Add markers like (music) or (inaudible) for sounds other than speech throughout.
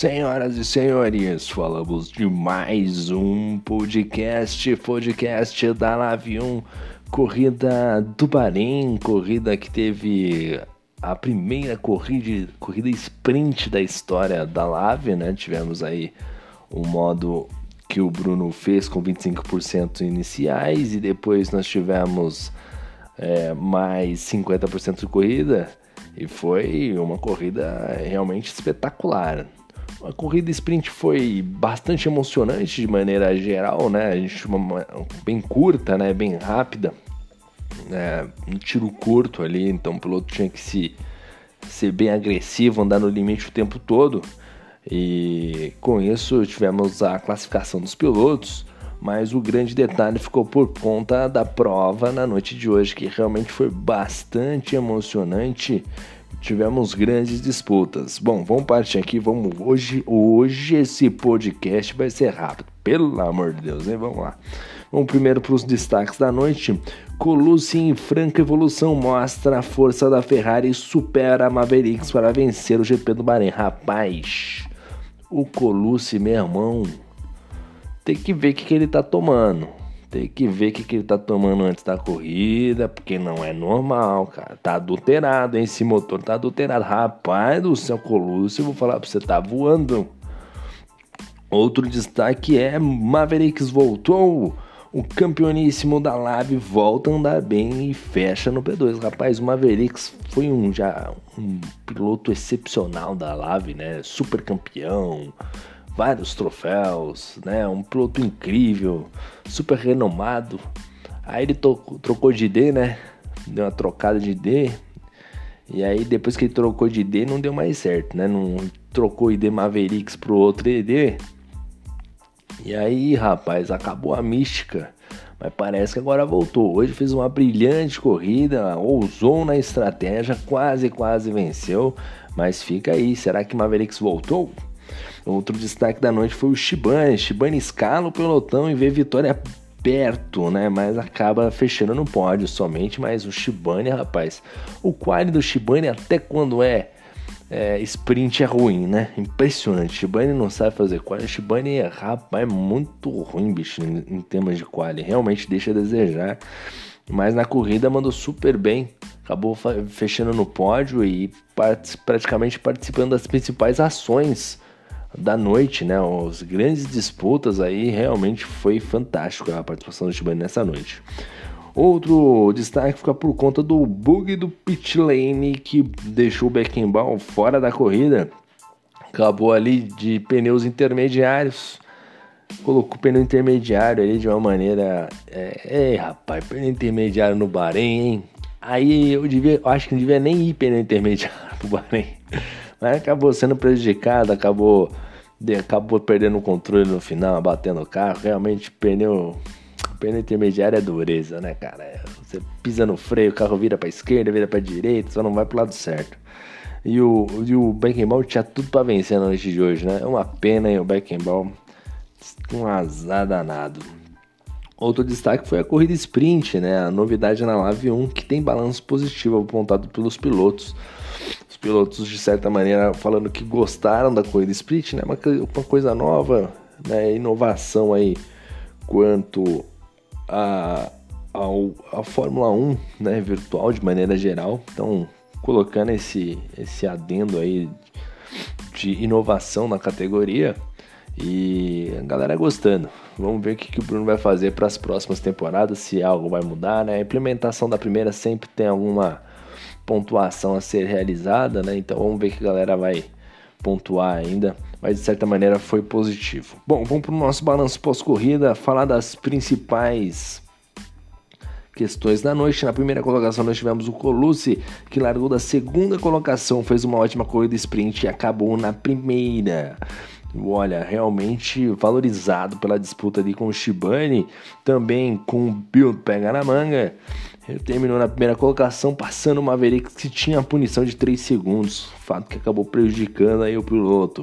Senhoras e senhores, falamos de mais um podcast, podcast da Live 1, corrida do Bahrein, corrida que teve a primeira corrida, corrida sprint da história da Lave, né? Tivemos aí o um modo que o Bruno fez com 25% iniciais e depois nós tivemos é, mais 50% de corrida e foi uma corrida realmente espetacular. A corrida sprint foi bastante emocionante de maneira geral, né? A gente uma, bem curta, né? Bem rápida, é, um tiro curto ali, então o piloto tinha que se ser bem agressivo, andar no limite o tempo todo. E com isso tivemos a classificação dos pilotos, mas o grande detalhe ficou por conta da prova na noite de hoje, que realmente foi bastante emocionante tivemos grandes disputas. Bom, vamos partir aqui, vamos hoje, hoje esse podcast vai ser rápido, pelo amor de Deus, hein? Vamos lá. Vamos primeiro para os destaques da noite. Colucci em franca evolução mostra a força da Ferrari e supera a Mavericks para vencer o GP do Bahrein. Rapaz, o Colucci, meu irmão, tem que ver o que, que ele tá tomando. Tem que ver o que, que ele tá tomando antes da corrida, porque não é normal, cara. Tá adulterado, hein? Esse motor tá adulterado. Rapaz do céu, Colucci, eu vou falar pra você, tá voando. Outro destaque é Mavericks voltou. O campeoníssimo da Lab volta a andar bem e fecha no P2. Rapaz, o Mavericks foi um já um piloto excepcional da Lave, né? Super campeão vários troféus, né? Um piloto incrível, super renomado. Aí ele trocou de ID, né? Deu uma trocada de ID. E aí depois que ele trocou de ID não deu mais certo, né? Não trocou ID Mavericks pro outro ID. E aí, rapaz, acabou a mística. Mas parece que agora voltou. Hoje fez uma brilhante corrida, ousou na estratégia, quase, quase venceu. Mas fica aí, será que Mavericks voltou? Outro destaque da noite foi o Shibane. Shibane escala o pelotão e vê vitória perto, né? Mas acaba fechando no pódio somente. Mas o Shibane, rapaz, o quali do Shibane até quando é, é, sprint é ruim, né? Impressionante. Shibane não sabe fazer quali. Shibane é, rapaz, é muito ruim, bicho, em, em temas de quali. Realmente deixa a desejar. Mas na corrida mandou super bem. Acabou fechando no pódio e praticamente participando das principais ações da noite, né? As grandes disputas aí, realmente foi fantástico a participação do Shibane nessa noite. Outro destaque fica por conta do bug do pit lane que deixou o Beckenbauer fora da corrida. Acabou ali de pneus intermediários. Colocou pneu intermediário ali de uma maneira. É, é rapaz, pneu intermediário no Bahrein, hein? Aí eu devia, eu acho que não devia nem ir pneu intermediário (laughs) pro Bahrein. Acabou sendo prejudicado, acabou, acabou perdendo o controle no final, batendo o carro. Realmente, pneu, pneu intermediário é dureza, né, cara? É, você pisa no freio, o carro vira pra esquerda, vira pra direita, só não vai pro lado certo. E o, e o Beckenbauer tinha tudo para vencer na noite de hoje, né? É uma pena, hein, o Beckenbauer. Um azar danado. Outro destaque foi a corrida sprint, né? A novidade na Lave 1, que tem balanço positivo apontado pelos pilotos pilotos, de certa maneira, falando que gostaram da corrida sprint, né? Uma, uma coisa nova, né? Inovação aí quanto a, a, a Fórmula 1, né? Virtual de maneira geral. Então, colocando esse, esse adendo aí de inovação na categoria e a galera gostando. Vamos ver o que, que o Bruno vai fazer para as próximas temporadas, se algo vai mudar, né? A implementação da primeira sempre tem alguma pontuação a ser realizada, né? Então vamos ver que a galera vai pontuar ainda, mas de certa maneira foi positivo. Bom, vamos para o nosso balanço pós-corrida, falar das principais questões da noite. Na primeira colocação nós tivemos o Colucci, que largou da segunda colocação, fez uma ótima corrida sprint e acabou na primeira. Olha, realmente valorizado pela disputa ali com o Shibane, também com o Bill Pega na Manga terminou na primeira colocação, passando o Mavericks que tinha a punição de 3 segundos, fato que acabou prejudicando aí o piloto.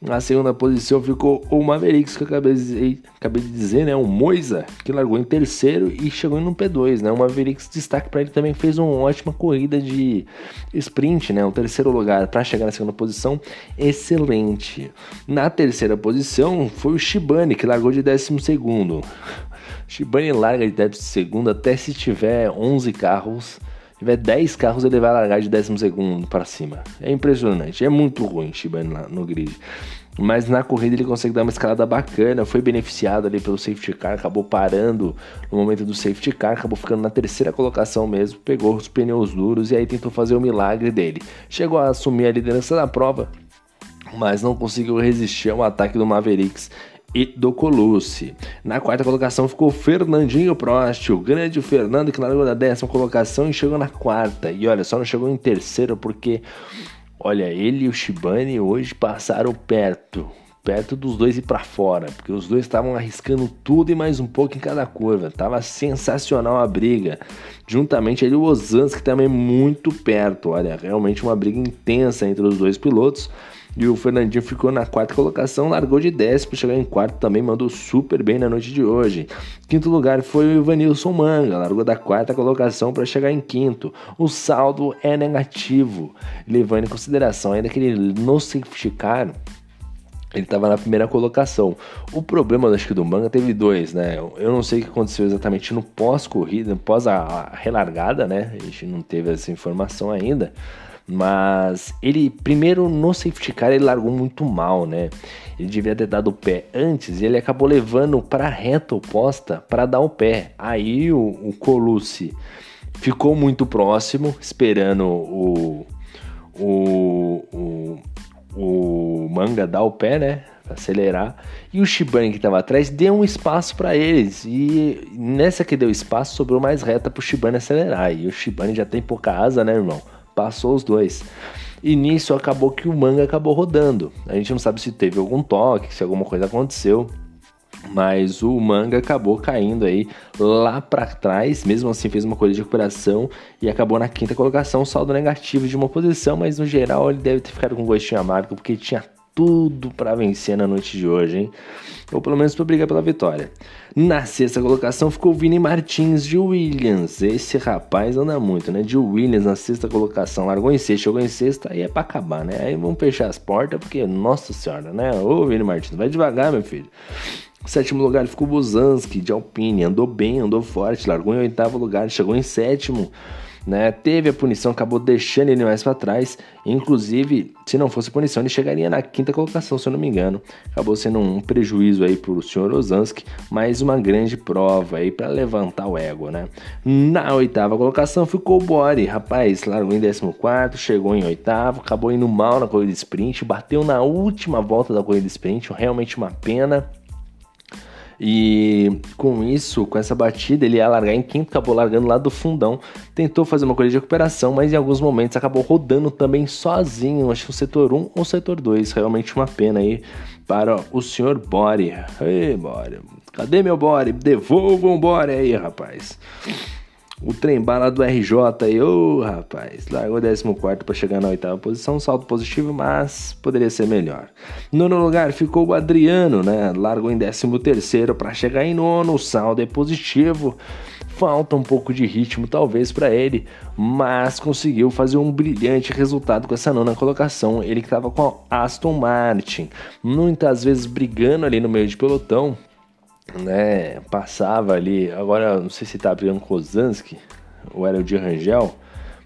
Na segunda posição ficou o Mavericks, que eu acabei de dizer, acabei de dizer né? O Moisa, que largou em terceiro e chegou no P2, né? O Mavericks, destaque para ele também, fez uma ótima corrida de sprint, né? O terceiro lugar para chegar na segunda posição, excelente. Na terceira posição foi o Shibane, que largou de décimo segundo. Shibane larga de décimo segundo até se tiver 11 carros tiver 10 carros, ele vai largar de 12 para cima. É impressionante, é muito ruim Shibane lá no grid. Mas na corrida ele consegue dar uma escalada bacana, foi beneficiado ali pelo safety car, acabou parando no momento do safety car, acabou ficando na terceira colocação mesmo, pegou os pneus duros e aí tentou fazer o milagre dele. Chegou a assumir a liderança da prova, mas não conseguiu resistir ao ataque do Mavericks e do Colucci. Na quarta colocação ficou Fernandinho Prost, o grande Fernando que largou da décima colocação e chegou na quarta. E olha, só não chegou em terceiro porque, olha, ele e o Shibane hoje passaram perto, perto dos dois ir para fora, porque os dois estavam arriscando tudo e mais um pouco em cada curva. Tava sensacional a briga. Juntamente ali o Ozanski também muito perto. Olha, realmente uma briga intensa entre os dois pilotos. E o Fernandinho ficou na quarta colocação, largou de décimo, chegou em quarto também, mandou super bem na noite de hoje. Quinto lugar foi o Ivanilson Manga, largou da quarta colocação para chegar em quinto. O saldo é negativo, levando em consideração ainda que ele no safety car ele estava na primeira colocação. O problema, acho que do Manga teve dois, né? Eu não sei o que aconteceu exatamente no pós-corrida, pós a relargada, né? A gente não teve essa informação ainda. Mas ele, primeiro no safety car, ele largou muito mal, né? Ele devia ter dado o pé antes e ele acabou levando para a reta oposta para dar o pé. Aí o, o Colucci ficou muito próximo, esperando o, o, o, o Manga dar o pé, né? Acelerar. E o Shibane que estava atrás deu um espaço para eles. E nessa que deu espaço, sobrou mais reta pro Shibane acelerar. E o Shibane já tem pouca asa, né, irmão? Passou os dois. E nisso acabou que o manga acabou rodando. A gente não sabe se teve algum toque, se alguma coisa aconteceu. Mas o manga acabou caindo aí lá para trás, mesmo assim fez uma corrida de recuperação e acabou na quinta colocação, saldo negativo de uma posição, mas no geral ele deve ter ficado com um gostinho amargo porque tinha tudo para vencer na noite de hoje, hein? Ou pelo menos para brigar pela vitória. Na sexta colocação ficou o Vini Martins de Williams. Esse rapaz anda muito, né? De Williams na sexta colocação. Largou em sexta, chegou em sexta, aí é para acabar, né? Aí vamos fechar as portas, porque, nossa senhora, né? Ô Vini Martins, vai devagar, meu filho. sétimo lugar ficou Buzanski de Alpine. Andou bem, andou forte. Largou em oitavo lugar, chegou em sétimo né? Teve a punição, acabou deixando ele mais para trás. Inclusive, se não fosse punição, ele chegaria na quinta colocação, se eu não me engano. Acabou sendo um prejuízo aí para o senhor Ozanski, mas uma grande prova aí para levantar o ego, né? Na oitava colocação ficou o Bori, rapaz, largou em 14, chegou em oitavo, acabou indo mal na corrida de sprint, bateu na última volta da corrida sprint, realmente uma pena. E com isso, com essa batida, ele ia largar em quinto, acabou largando lá do fundão. Tentou fazer uma corrida de recuperação, mas em alguns momentos acabou rodando também sozinho. Acho que o setor 1 ou setor 2. Realmente uma pena aí para o senhor Bore. Ei, Bore. Cadê meu Bore? Devolvam o Bore aí, rapaz. O trem bala do RJ aí, ô oh, rapaz, largou 14 para chegar na oitava posição, salto positivo, mas poderia ser melhor. Nono lugar ficou o Adriano, né? Largou em 13 para chegar em nono, o saldo é positivo. Falta um pouco de ritmo, talvez, para ele, mas conseguiu fazer um brilhante resultado com essa nona colocação. Ele que estava com a Aston Martin, muitas vezes brigando ali no meio de pelotão, né, passava ali, agora não sei se tá brigando com o Kozanski ou era o de Rangel,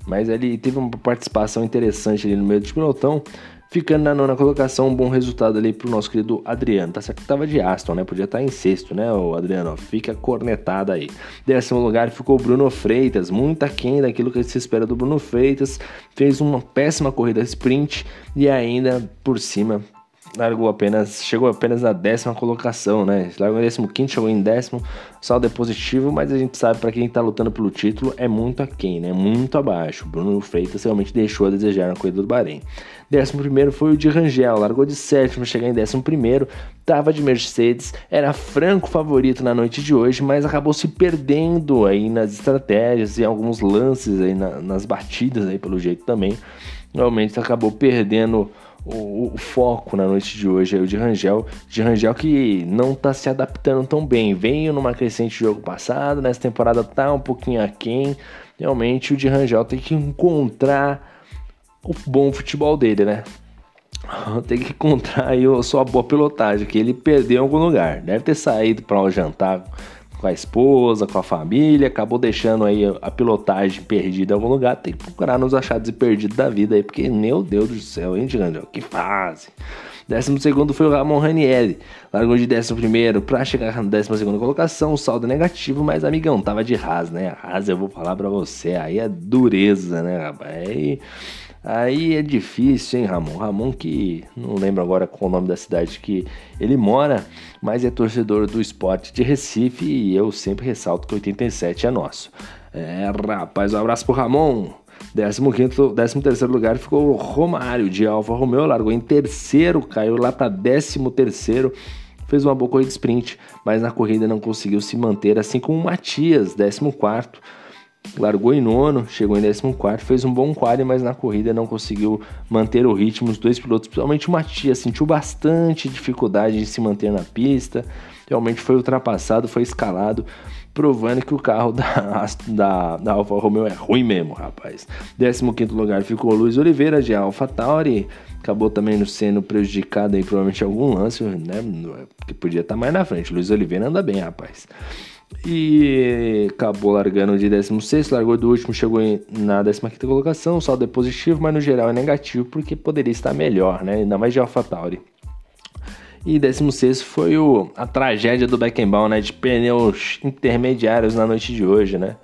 mas ele teve uma participação interessante ali no meio do pilotão, ficando na nona colocação, um bom resultado ali pro nosso querido Adriano, tá certo? Que tava de Aston, né, podia estar tá em sexto, né, o Adriano, fica cornetada aí. Décimo lugar ficou o Bruno Freitas, muito aquém daquilo que se espera do Bruno Freitas, fez uma péssima corrida sprint e ainda por cima largou apenas, chegou apenas na décima colocação, né? Largou em décimo quinto, chegou em décimo, saldo é positivo, mas a gente sabe para quem tá lutando pelo título é muito aquém, né? Muito abaixo. Bruno Freitas realmente deixou a desejar na corrida do Bahrein. Décimo primeiro foi o de Rangel, largou de sétimo, chegar em décimo primeiro, tava de Mercedes, era franco favorito na noite de hoje, mas acabou se perdendo aí nas estratégias e alguns lances aí na, nas batidas aí pelo jeito também. Realmente acabou perdendo o, o, foco na noite de hoje é o de Rangel. De Rangel que não está se adaptando tão bem. Veio numa crescente jogo passado, nessa temporada tá um pouquinho aquém. Realmente o de Rangel tem que encontrar o bom futebol dele, né? (laughs) Tem que encontrar aí a sua boa pilotagem, que ele perdeu em algum lugar. Deve ter saído para um jantar com a esposa, com a família, acabou deixando aí a pilotagem perdida em algum lugar, tem que procurar nos achados e perdidos da vida aí, porque, meu Deus do céu, hein, Grandel? Que fase! Décimo segundo foi o Ramon Ranieri, largou de décimo primeiro para chegar na décima segunda colocação, saldo negativo, mas amigão, tava de Haas, né? Haas eu vou falar para você, aí é dureza, né, rapaz? Aí... Aí é difícil, hein, Ramon? Ramon que não lembro agora qual o nome da cidade que ele mora, mas é torcedor do esporte de Recife e eu sempre ressalto que 87 é nosso. É, rapaz, um abraço pro Ramon. 15 13 terceiro lugar ficou o Romário de Alfa Romeo, largou em terceiro, caiu lá para 13 terceiro, fez uma boa corrida sprint, mas na corrida não conseguiu se manter, assim como o Matias, 14 quarto largou em nono, chegou em 14, fez um bom quali, mas na corrida não conseguiu manter o ritmo. Os dois pilotos, principalmente o Matias, sentiu bastante dificuldade de se manter na pista. Realmente foi ultrapassado, foi escalado, provando que o carro da, (laughs) da, da Alfa Romeo é ruim mesmo, rapaz. 15 lugar ficou Luiz Oliveira de Alfa Tauri. Acabou também sendo prejudicado aí, provavelmente algum lance, né? Que podia estar mais na frente. Luiz Oliveira anda bem, rapaz. E acabou largando de 16, largou do último, chegou na 15 colocação. O saldo é positivo, mas no geral é negativo porque poderia estar melhor, né? Ainda mais de AlphaTauri. E 16 foi o, a tragédia do Beckenbauer, né? De pneus intermediários na noite de hoje, né?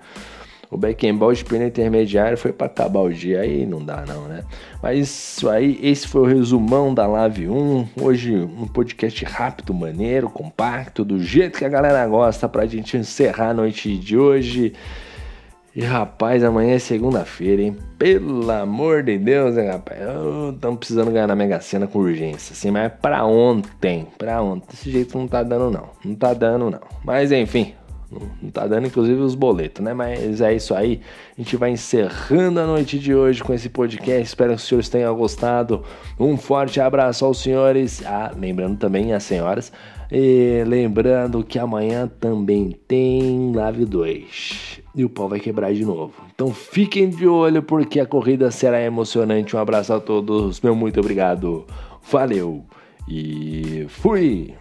O Beckenbauer de pneu intermediário foi para dia, aí não dá não, né? Mas isso aí, esse foi o resumão da Live 1. Hoje um podcast rápido, maneiro, compacto, do jeito que a galera gosta pra gente encerrar a noite de hoje. E rapaz, amanhã é segunda-feira, hein? Pelo amor de Deus, hein, rapaz? Estamos precisando ganhar na Mega Sena com urgência, assim, mas é pra ontem, pra ontem. Desse jeito não tá dando, não. Não tá dando, não. Mas enfim, não tá dando, inclusive, os boletos, né? Mas é isso aí. A gente vai encerrando a noite de hoje com esse podcast. Espero que os senhores tenham gostado. Um forte abraço aos senhores. Ah, lembrando também as senhoras. E lembrando que amanhã também tem Live 2. E o pau vai quebrar de novo. Então fiquem de olho porque a corrida será emocionante. Um abraço a todos. Meu muito obrigado. Valeu. E fui!